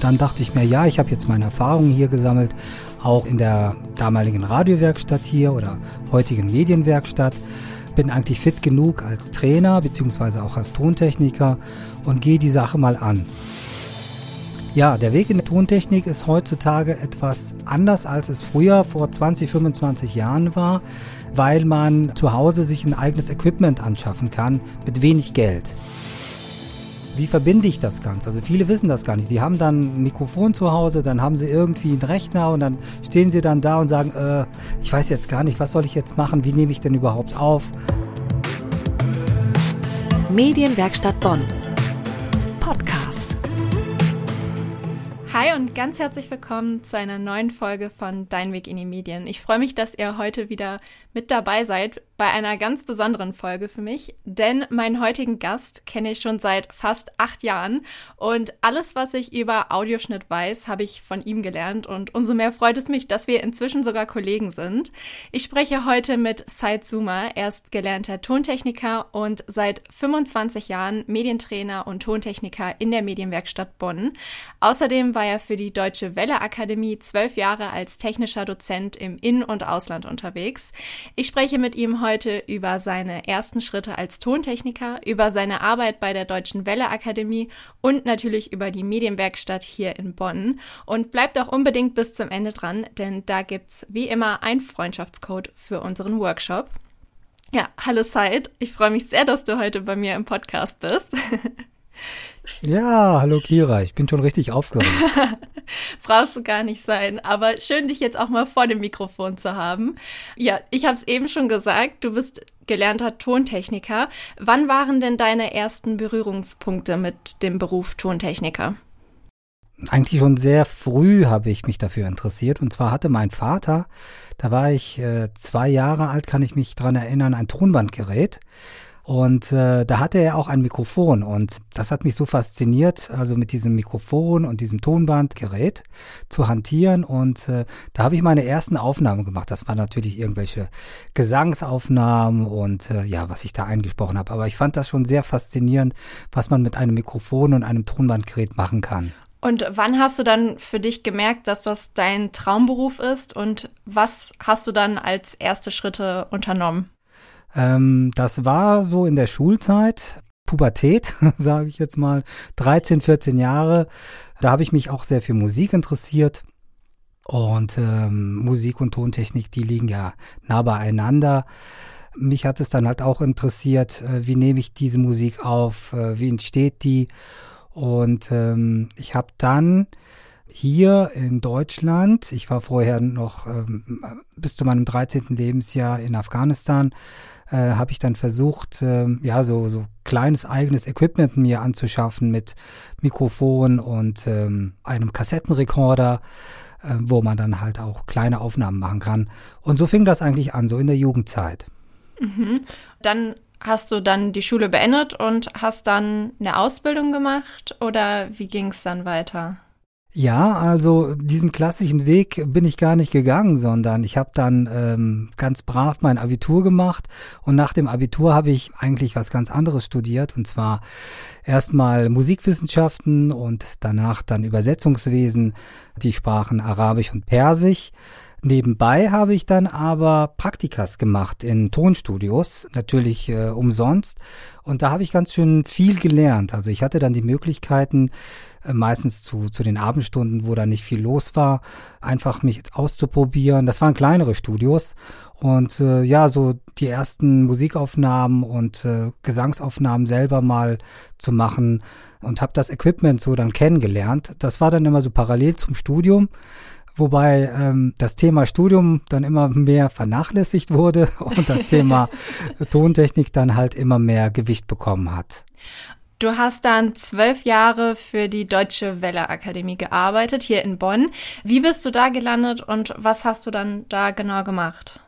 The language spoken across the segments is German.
dann dachte ich mir, ja, ich habe jetzt meine Erfahrungen hier gesammelt, auch in der damaligen Radiowerkstatt hier oder heutigen Medienwerkstatt. Bin eigentlich fit genug als Trainer bzw. auch als Tontechniker und gehe die Sache mal an. Ja, der Weg in der Tontechnik ist heutzutage etwas anders, als es früher vor 20, 25 Jahren war, weil man zu Hause sich ein eigenes Equipment anschaffen kann mit wenig Geld. Wie verbinde ich das Ganze? Also viele wissen das gar nicht. Die haben dann ein Mikrofon zu Hause, dann haben sie irgendwie einen Rechner und dann stehen sie dann da und sagen, äh, ich weiß jetzt gar nicht, was soll ich jetzt machen? Wie nehme ich denn überhaupt auf? Medienwerkstatt Bonn. Hi und ganz herzlich willkommen zu einer neuen Folge von Dein Weg in die Medien. Ich freue mich, dass ihr heute wieder mit dabei seid bei einer ganz besonderen Folge für mich, denn meinen heutigen Gast kenne ich schon seit fast acht Jahren und alles, was ich über Audioschnitt weiß, habe ich von ihm gelernt und umso mehr freut es mich, dass wir inzwischen sogar Kollegen sind. Ich spreche heute mit Said Zuma. Er ist gelernter Tontechniker und seit 25 Jahren Medientrainer und Tontechniker in der Medienwerkstatt Bonn. Außerdem war er für die Deutsche Welle Akademie zwölf Jahre als technischer Dozent im In- und Ausland unterwegs. Ich spreche mit ihm heute über seine ersten Schritte als Tontechniker, über seine Arbeit bei der Deutschen Welle Akademie und natürlich über die Medienwerkstatt hier in Bonn. Und bleibt auch unbedingt bis zum Ende dran, denn da gibt's wie immer ein Freundschaftscode für unseren Workshop. Ja, hallo Said. Ich freue mich sehr, dass du heute bei mir im Podcast bist. Ja, hallo Kira, ich bin schon richtig aufgeregt. Brauchst du gar nicht sein, aber schön, dich jetzt auch mal vor dem Mikrofon zu haben. Ja, ich habe es eben schon gesagt, du bist gelernter Tontechniker. Wann waren denn deine ersten Berührungspunkte mit dem Beruf Tontechniker? Eigentlich schon sehr früh habe ich mich dafür interessiert. Und zwar hatte mein Vater, da war ich äh, zwei Jahre alt, kann ich mich dran erinnern, ein Tonbandgerät. Und äh, da hatte er auch ein Mikrofon und das hat mich so fasziniert, also mit diesem Mikrofon und diesem Tonbandgerät zu hantieren. Und äh, da habe ich meine ersten Aufnahmen gemacht. Das waren natürlich irgendwelche Gesangsaufnahmen und äh, ja, was ich da eingesprochen habe. Aber ich fand das schon sehr faszinierend, was man mit einem Mikrofon und einem Tonbandgerät machen kann. Und wann hast du dann für dich gemerkt, dass das dein Traumberuf ist und was hast du dann als erste Schritte unternommen? Ähm, das war so in der Schulzeit, Pubertät, sage ich jetzt mal, 13, 14 Jahre. Da habe ich mich auch sehr für Musik interessiert. Und ähm, Musik und Tontechnik, die liegen ja nah beieinander. Mich hat es dann halt auch interessiert, äh, wie nehme ich diese Musik auf, äh, wie entsteht die. Und ähm, ich habe dann hier in Deutschland, ich war vorher noch ähm, bis zu meinem 13. Lebensjahr in Afghanistan, äh, habe ich dann versucht, äh, ja, so, so kleines eigenes Equipment mir anzuschaffen mit Mikrofon und ähm, einem Kassettenrekorder, äh, wo man dann halt auch kleine Aufnahmen machen kann. Und so fing das eigentlich an, so in der Jugendzeit. Mhm. Dann hast du dann die Schule beendet und hast dann eine Ausbildung gemacht oder wie ging es dann weiter? Ja, also diesen klassischen Weg bin ich gar nicht gegangen, sondern ich habe dann ähm, ganz brav mein Abitur gemacht und nach dem Abitur habe ich eigentlich was ganz anderes studiert und zwar erstmal Musikwissenschaften und danach dann Übersetzungswesen, die Sprachen Arabisch und Persisch. Nebenbei habe ich dann aber Praktikas gemacht in Tonstudios, natürlich äh, umsonst. Und da habe ich ganz schön viel gelernt. Also ich hatte dann die Möglichkeiten, äh, meistens zu, zu den Abendstunden, wo da nicht viel los war, einfach mich auszuprobieren. Das waren kleinere Studios und äh, ja, so die ersten Musikaufnahmen und äh, Gesangsaufnahmen selber mal zu machen und habe das Equipment so dann kennengelernt. Das war dann immer so parallel zum Studium wobei ähm, das Thema Studium dann immer mehr vernachlässigt wurde und das Thema Tontechnik dann halt immer mehr Gewicht bekommen hat. Du hast dann zwölf Jahre für die Deutsche Welle Akademie gearbeitet, hier in Bonn. Wie bist du da gelandet und was hast du dann da genau gemacht?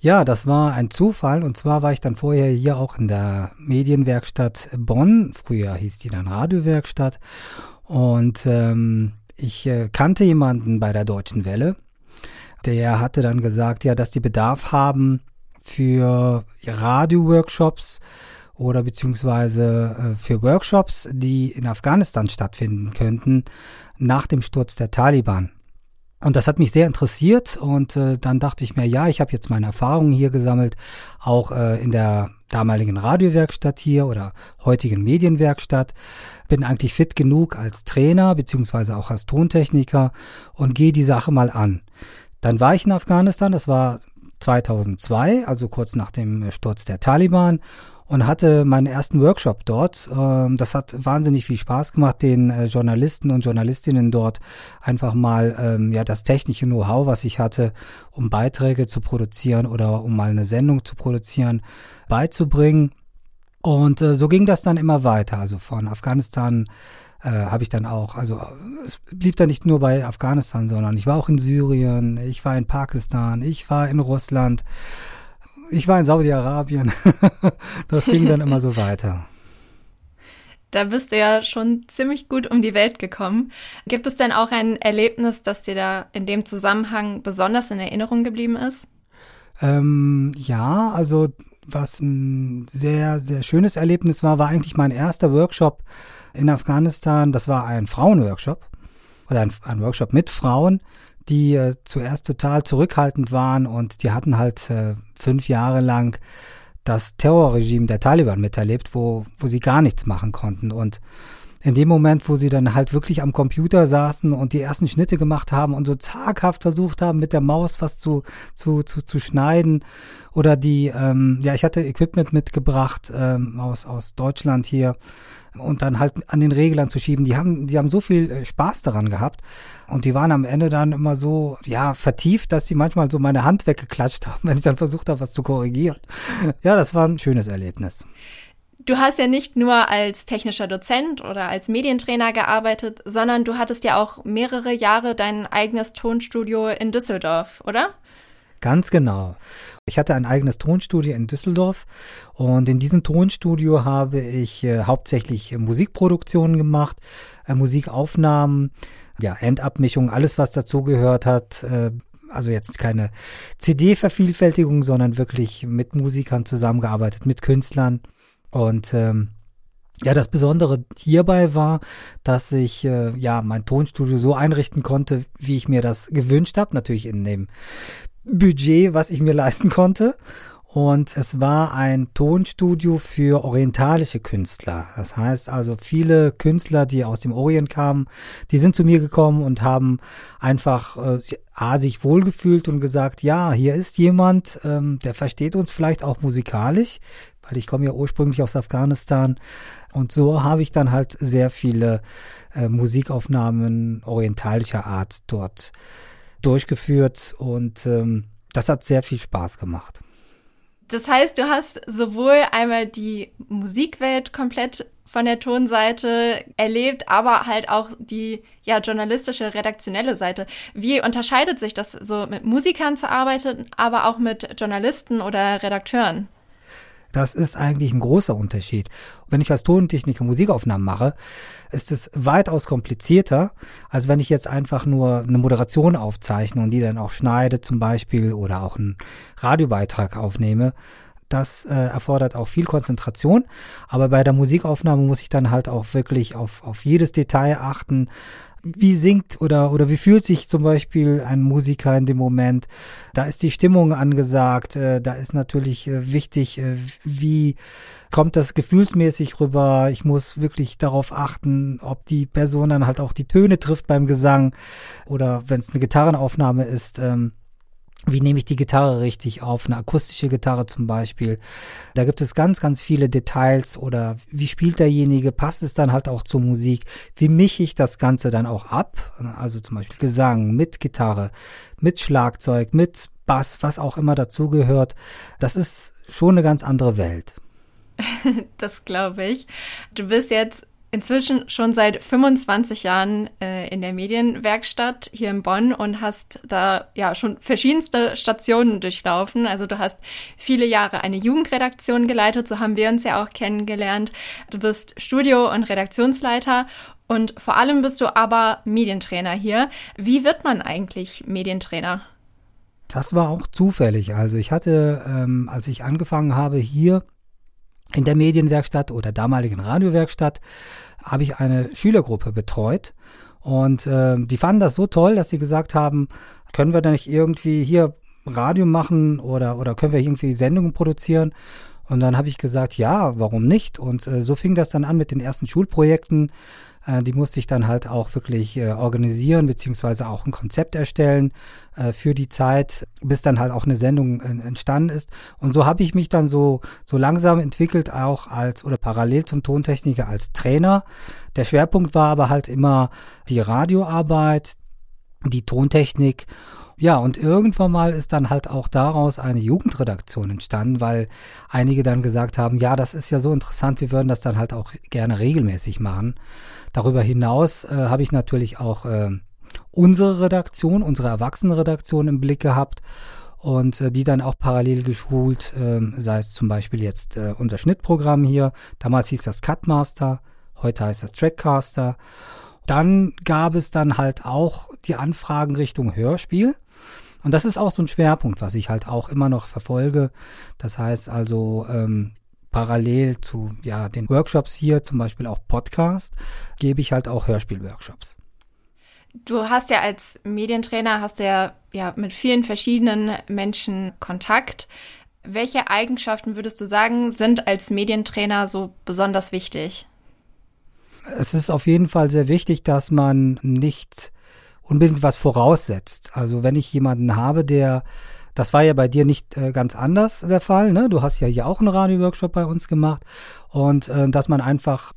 Ja, das war ein Zufall. Und zwar war ich dann vorher hier auch in der Medienwerkstatt Bonn. Früher hieß die dann Radiowerkstatt. Und ähm, ich äh, kannte jemanden bei der Deutschen Welle. Der hatte dann gesagt, ja, dass die Bedarf haben für Radio-Workshops oder beziehungsweise äh, für Workshops, die in Afghanistan stattfinden könnten nach dem Sturz der Taliban. Und das hat mich sehr interessiert und äh, dann dachte ich mir, ja, ich habe jetzt meine Erfahrungen hier gesammelt, auch äh, in der damaligen Radiowerkstatt hier oder heutigen Medienwerkstatt, bin eigentlich fit genug als Trainer beziehungsweise auch als Tontechniker und gehe die Sache mal an. Dann war ich in Afghanistan, das war 2002, also kurz nach dem Sturz der Taliban und hatte meinen ersten Workshop dort. Ähm, das hat wahnsinnig viel Spaß gemacht, den äh, Journalisten und Journalistinnen dort einfach mal ähm, ja das technische Know-how, was ich hatte, um Beiträge zu produzieren oder um mal eine Sendung zu produzieren, beizubringen. Und äh, so ging das dann immer weiter. Also von Afghanistan äh, habe ich dann auch, also es blieb dann nicht nur bei Afghanistan, sondern ich war auch in Syrien, ich war in Pakistan, ich war in Russland ich war in Saudi-Arabien. das ging dann immer so weiter. Da bist du ja schon ziemlich gut um die Welt gekommen. Gibt es denn auch ein Erlebnis, das dir da in dem Zusammenhang besonders in Erinnerung geblieben ist? Ähm, ja, also was ein sehr, sehr schönes Erlebnis war, war eigentlich mein erster Workshop in Afghanistan. Das war ein Frauenworkshop oder ein, ein Workshop mit Frauen, die äh, zuerst total zurückhaltend waren und die hatten halt äh, fünf Jahre lang das Terrorregime der Taliban miterlebt, wo, wo sie gar nichts machen konnten. Und in dem Moment, wo sie dann halt wirklich am Computer saßen und die ersten Schnitte gemacht haben und so zaghaft versucht haben, mit der Maus was zu, zu, zu, zu schneiden oder die, ähm, ja, ich hatte Equipment mitgebracht ähm, aus, aus Deutschland hier und dann halt an den Reglern zu schieben. Die haben, die haben so viel äh, Spaß daran gehabt und die waren am Ende dann immer so, ja, vertieft, dass sie manchmal so meine Hand weggeklatscht haben, wenn ich dann versucht habe, was zu korrigieren. Ja, das war ein schönes Erlebnis. Du hast ja nicht nur als technischer Dozent oder als Medientrainer gearbeitet, sondern du hattest ja auch mehrere Jahre dein eigenes Tonstudio in Düsseldorf, oder? Ganz genau. Ich hatte ein eigenes Tonstudio in Düsseldorf und in diesem Tonstudio habe ich äh, hauptsächlich äh, Musikproduktionen gemacht, äh, Musikaufnahmen, ja, Endabmischung, alles was dazugehört hat. Äh, also jetzt keine CD-Vervielfältigung, sondern wirklich mit Musikern zusammengearbeitet, mit Künstlern. Und ähm, ja, das Besondere hierbei war, dass ich äh, ja mein Tonstudio so einrichten konnte, wie ich mir das gewünscht habe, natürlich in dem Budget, was ich mir leisten konnte. Und es war ein Tonstudio für orientalische Künstler. Das heißt also viele Künstler, die aus dem Orient kamen, die sind zu mir gekommen und haben einfach äh, sich wohlgefühlt und gesagt, ja, hier ist jemand, ähm, der versteht uns vielleicht auch musikalisch, weil ich komme ja ursprünglich aus Afghanistan. Und so habe ich dann halt sehr viele äh, Musikaufnahmen orientalischer Art dort durchgeführt und ähm, das hat sehr viel Spaß gemacht. Das heißt, du hast sowohl einmal die Musikwelt komplett von der Tonseite erlebt, aber halt auch die ja journalistische redaktionelle Seite. Wie unterscheidet sich das so mit Musikern zu arbeiten, aber auch mit Journalisten oder Redakteuren? Das ist eigentlich ein großer Unterschied. Wenn ich als Tontechniker Musikaufnahmen mache, ist es weitaus komplizierter, als wenn ich jetzt einfach nur eine Moderation aufzeichne und die dann auch schneide zum Beispiel oder auch einen Radiobeitrag aufnehme. Das äh, erfordert auch viel Konzentration, aber bei der Musikaufnahme muss ich dann halt auch wirklich auf, auf jedes Detail achten, wie singt oder, oder wie fühlt sich zum Beispiel ein Musiker in dem Moment. Da ist die Stimmung angesagt, äh, da ist natürlich äh, wichtig, äh, wie kommt das gefühlsmäßig rüber. Ich muss wirklich darauf achten, ob die Person dann halt auch die Töne trifft beim Gesang oder wenn es eine Gitarrenaufnahme ist, ähm, wie nehme ich die Gitarre richtig auf, eine akustische Gitarre zum Beispiel. Da gibt es ganz, ganz viele Details oder wie spielt derjenige, passt es dann halt auch zur Musik, wie mische ich das Ganze dann auch ab, also zum Beispiel Gesang mit Gitarre, mit Schlagzeug, mit Bass, was auch immer dazugehört. Das ist schon eine ganz andere Welt. das glaube ich. Du bist jetzt inzwischen schon seit 25 Jahren äh, in der Medienwerkstatt hier in Bonn und hast da ja schon verschiedenste Stationen durchlaufen. Also du hast viele Jahre eine Jugendredaktion geleitet, so haben wir uns ja auch kennengelernt. Du bist Studio- und Redaktionsleiter und vor allem bist du aber Medientrainer hier. Wie wird man eigentlich Medientrainer? Das war auch zufällig. Also ich hatte, ähm, als ich angefangen habe hier in der Medienwerkstatt oder damaligen Radiowerkstatt habe ich eine Schülergruppe betreut und äh, die fanden das so toll, dass sie gesagt haben, können wir da nicht irgendwie hier Radio machen oder oder können wir irgendwie Sendungen produzieren? Und dann habe ich gesagt, ja, warum nicht? Und äh, so fing das dann an mit den ersten Schulprojekten. Äh, die musste ich dann halt auch wirklich äh, organisieren, beziehungsweise auch ein Konzept erstellen äh, für die Zeit, bis dann halt auch eine Sendung entstanden ist. Und so habe ich mich dann so, so langsam entwickelt, auch als oder parallel zum Tontechniker als Trainer. Der Schwerpunkt war aber halt immer die Radioarbeit, die Tontechnik ja, und irgendwann mal ist dann halt auch daraus eine Jugendredaktion entstanden, weil einige dann gesagt haben, ja, das ist ja so interessant, wir würden das dann halt auch gerne regelmäßig machen. Darüber hinaus äh, habe ich natürlich auch äh, unsere Redaktion, unsere Erwachsenenredaktion im Blick gehabt und äh, die dann auch parallel geschult, äh, sei es zum Beispiel jetzt äh, unser Schnittprogramm hier. Damals hieß das Cutmaster, heute heißt das Trackcaster. Dann gab es dann halt auch die Anfragen Richtung Hörspiel. Und das ist auch so ein Schwerpunkt, was ich halt auch immer noch verfolge. Das heißt also, ähm, parallel zu ja, den Workshops hier, zum Beispiel auch Podcast, gebe ich halt auch Hörspielworkshops. Du hast ja als Medientrainer, hast du ja, ja mit vielen verschiedenen Menschen Kontakt. Welche Eigenschaften würdest du sagen, sind als Medientrainer so besonders wichtig? Es ist auf jeden Fall sehr wichtig, dass man nicht unbedingt was voraussetzt. Also wenn ich jemanden habe, der, das war ja bei dir nicht äh, ganz anders der Fall, ne? Du hast ja hier auch einen Radio-Workshop bei uns gemacht und äh, dass man einfach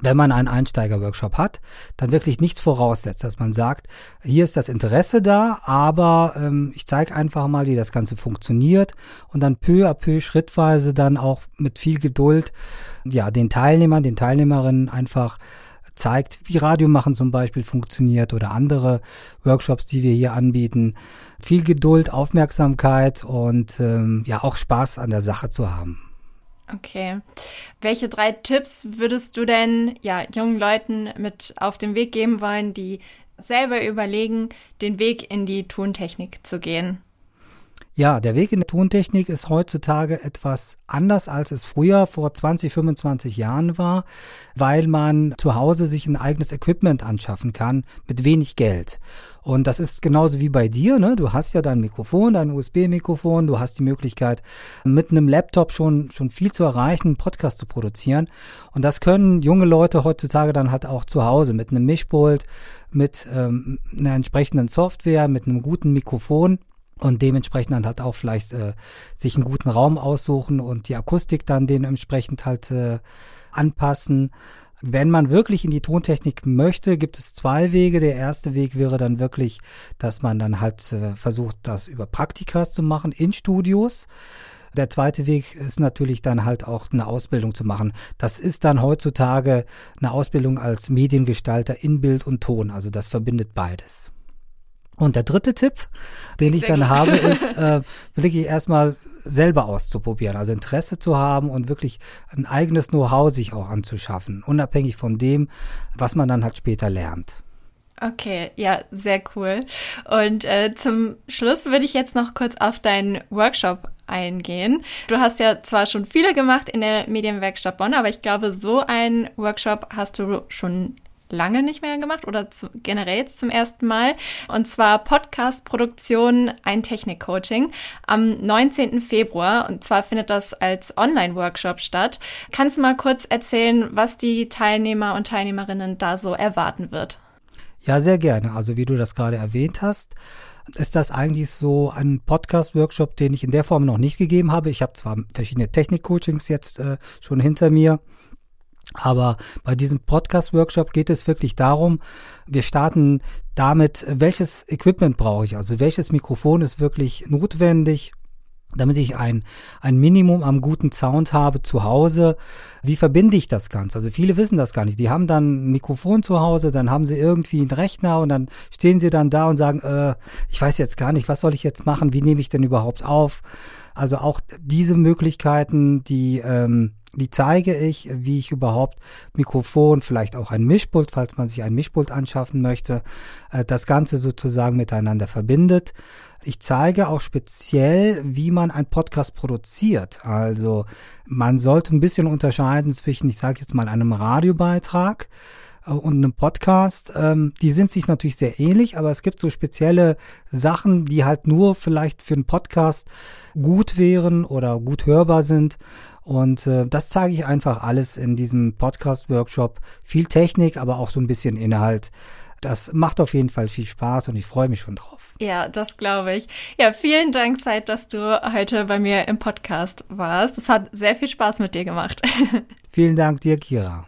wenn man einen Einsteiger-Workshop hat, dann wirklich nichts voraussetzt, dass man sagt, hier ist das Interesse da, aber ähm, ich zeige einfach mal, wie das Ganze funktioniert und dann peu à peu, schrittweise dann auch mit viel Geduld, ja, den Teilnehmern, den Teilnehmerinnen einfach zeigt, wie Radiomachen zum Beispiel funktioniert oder andere Workshops, die wir hier anbieten. Viel Geduld, Aufmerksamkeit und ähm, ja auch Spaß an der Sache zu haben. Okay. Welche drei Tipps würdest du denn ja jungen Leuten mit auf den Weg geben wollen, die selber überlegen, den Weg in die Tontechnik zu gehen? Ja, der Weg in der Tontechnik ist heutzutage etwas anders, als es früher vor 20, 25 Jahren war, weil man zu Hause sich ein eigenes Equipment anschaffen kann mit wenig Geld. Und das ist genauso wie bei dir, ne? Du hast ja dein Mikrofon, dein USB-Mikrofon, du hast die Möglichkeit, mit einem Laptop schon, schon viel zu erreichen, einen Podcast zu produzieren. Und das können junge Leute heutzutage dann halt auch zu Hause mit einem Mischpult, mit ähm, einer entsprechenden Software, mit einem guten Mikrofon und dementsprechend dann halt auch vielleicht äh, sich einen guten Raum aussuchen und die Akustik dann dementsprechend halt äh, anpassen. Wenn man wirklich in die Tontechnik möchte, gibt es zwei Wege. Der erste Weg wäre dann wirklich, dass man dann halt äh, versucht, das über Praktikas zu machen in Studios. Der zweite Weg ist natürlich dann halt auch eine Ausbildung zu machen. Das ist dann heutzutage eine Ausbildung als Mediengestalter in Bild und Ton. Also das verbindet beides. Und der dritte Tipp, den ich Sehr dann gut. habe, ist äh, wirklich erstmal selber auszuprobieren, also Interesse zu haben und wirklich ein eigenes Know-how sich auch anzuschaffen, unabhängig von dem, was man dann halt später lernt. Okay, ja, sehr cool. Und äh, zum Schluss würde ich jetzt noch kurz auf deinen Workshop eingehen. Du hast ja zwar schon viele gemacht in der Medienwerkstatt Bonn, aber ich glaube, so einen Workshop hast du schon lange nicht mehr gemacht oder zu, generell zum ersten Mal. Und zwar Podcast-Produktion, ein Technik-Coaching am 19. Februar. Und zwar findet das als Online-Workshop statt. Kannst du mal kurz erzählen, was die Teilnehmer und Teilnehmerinnen da so erwarten wird? Ja, sehr gerne. Also wie du das gerade erwähnt hast, ist das eigentlich so ein Podcast-Workshop, den ich in der Form noch nicht gegeben habe. Ich habe zwar verschiedene Technik-Coachings jetzt äh, schon hinter mir, aber bei diesem Podcast-Workshop geht es wirklich darum, wir starten damit, welches Equipment brauche ich, also welches Mikrofon ist wirklich notwendig, damit ich ein, ein Minimum am guten Sound habe zu Hause. Wie verbinde ich das Ganze? Also viele wissen das gar nicht. Die haben dann ein Mikrofon zu Hause, dann haben sie irgendwie einen Rechner und dann stehen sie dann da und sagen, äh, ich weiß jetzt gar nicht, was soll ich jetzt machen? Wie nehme ich denn überhaupt auf? Also auch diese Möglichkeiten, die ähm, Die zeige ich, wie ich überhaupt Mikrofon, vielleicht auch ein Mischpult, falls man sich ein Mischpult anschaffen möchte, äh, das Ganze sozusagen miteinander verbindet. Ich zeige auch speziell, wie man ein Podcast produziert. Also man sollte ein bisschen unterscheiden zwischen, ich sage jetzt mal, einem Radiobeitrag äh, und einem Podcast. Ähm, die sind sich natürlich sehr ähnlich, aber es gibt so spezielle Sachen, die halt nur vielleicht für einen Podcast gut wären oder gut hörbar sind. Und äh, das zeige ich einfach alles in diesem Podcast-Workshop. Viel Technik, aber auch so ein bisschen Inhalt. Das macht auf jeden Fall viel Spaß und ich freue mich schon drauf. Ja, das glaube ich. Ja, vielen Dank, Zeit, dass du heute bei mir im Podcast warst. Es hat sehr viel Spaß mit dir gemacht. vielen Dank dir, Kira.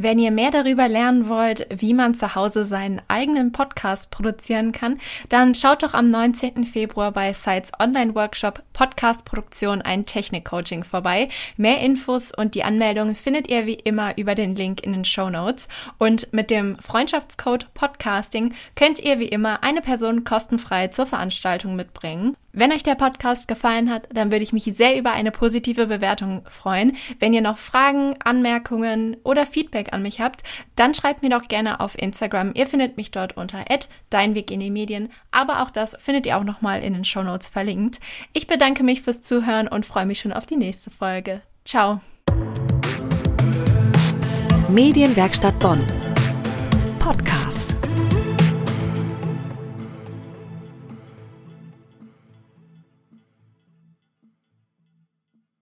Wenn ihr mehr darüber lernen wollt, wie man zu Hause seinen eigenen Podcast produzieren kann, dann schaut doch am 19. Februar bei Sites Online Workshop Podcast Produktion ein Technik-Coaching vorbei. Mehr Infos und die Anmeldung findet ihr wie immer über den Link in den Show Notes. Und mit dem Freundschaftscode Podcasting könnt ihr wie immer eine Person kostenfrei zur Veranstaltung mitbringen. Wenn euch der Podcast gefallen hat, dann würde ich mich sehr über eine positive Bewertung freuen. Wenn ihr noch Fragen, Anmerkungen oder Feedback an mich habt, dann schreibt mir doch gerne auf Instagram. Ihr findet mich dort unter @deinweg in die Medien, aber auch das findet ihr auch nochmal in den Shownotes verlinkt. Ich bedanke mich fürs Zuhören und freue mich schon auf die nächste Folge. Ciao. Medienwerkstatt Bonn.